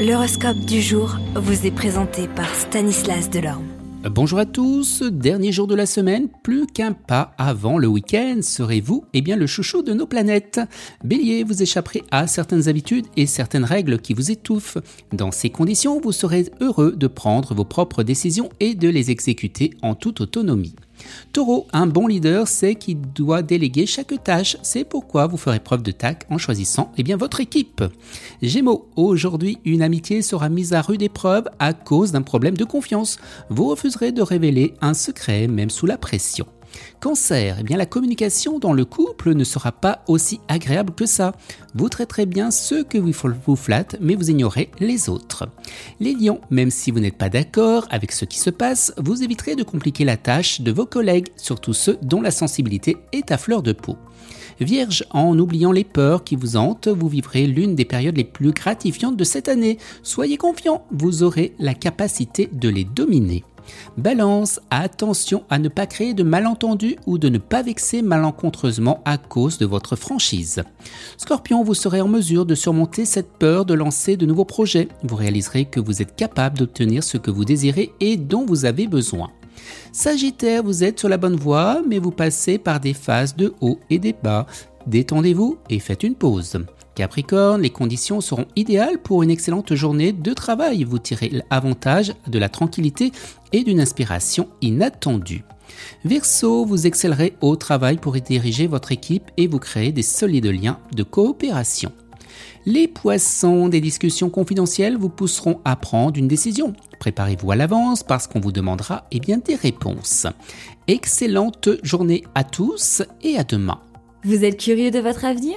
L'horoscope du jour vous est présenté par Stanislas Delorme. Bonjour à tous, dernier jour de la semaine, plus qu'un pas avant le week-end, serez-vous eh bien le chouchou de nos planètes? Bélier, vous échapperez à certaines habitudes et certaines règles qui vous étouffent. Dans ces conditions, vous serez heureux de prendre vos propres décisions et de les exécuter en toute autonomie. Taureau, un bon leader sait qu'il doit déléguer chaque tâche. C'est pourquoi vous ferez preuve de tact en choisissant eh bien, votre équipe. Gémeaux, aujourd'hui, une amitié sera mise à rude épreuve à cause d'un problème de confiance. Vous refuserez de révéler un secret même sous la pression. Cancer, eh bien la communication dans le couple ne sera pas aussi agréable que ça. Vous traiterez bien ceux que vous flattent, mais vous ignorez les autres. Les lions, même si vous n'êtes pas d'accord avec ce qui se passe, vous éviterez de compliquer la tâche de vos collègues, surtout ceux dont la sensibilité est à fleur de peau. Vierge, en oubliant les peurs qui vous hantent, vous vivrez l'une des périodes les plus gratifiantes de cette année. Soyez confiant, vous aurez la capacité de les dominer. Balance, attention à ne pas créer de malentendus ou de ne pas vexer malencontreusement à cause de votre franchise. Scorpion, vous serez en mesure de surmonter cette peur de lancer de nouveaux projets. Vous réaliserez que vous êtes capable d'obtenir ce que vous désirez et dont vous avez besoin. Sagittaire, vous êtes sur la bonne voie, mais vous passez par des phases de haut et des bas. Détendez-vous et faites une pause. Capricorne, les conditions seront idéales pour une excellente journée de travail. Vous tirez l'avantage de la tranquillité et d'une inspiration inattendue. Verseau, vous excellerez au travail pour diriger votre équipe et vous créer des solides liens de coopération. Les poissons, des discussions confidentielles vous pousseront à prendre une décision. Préparez-vous à l'avance parce qu'on vous demandera eh bien, des réponses. Excellente journée à tous et à demain. Vous êtes curieux de votre avenir?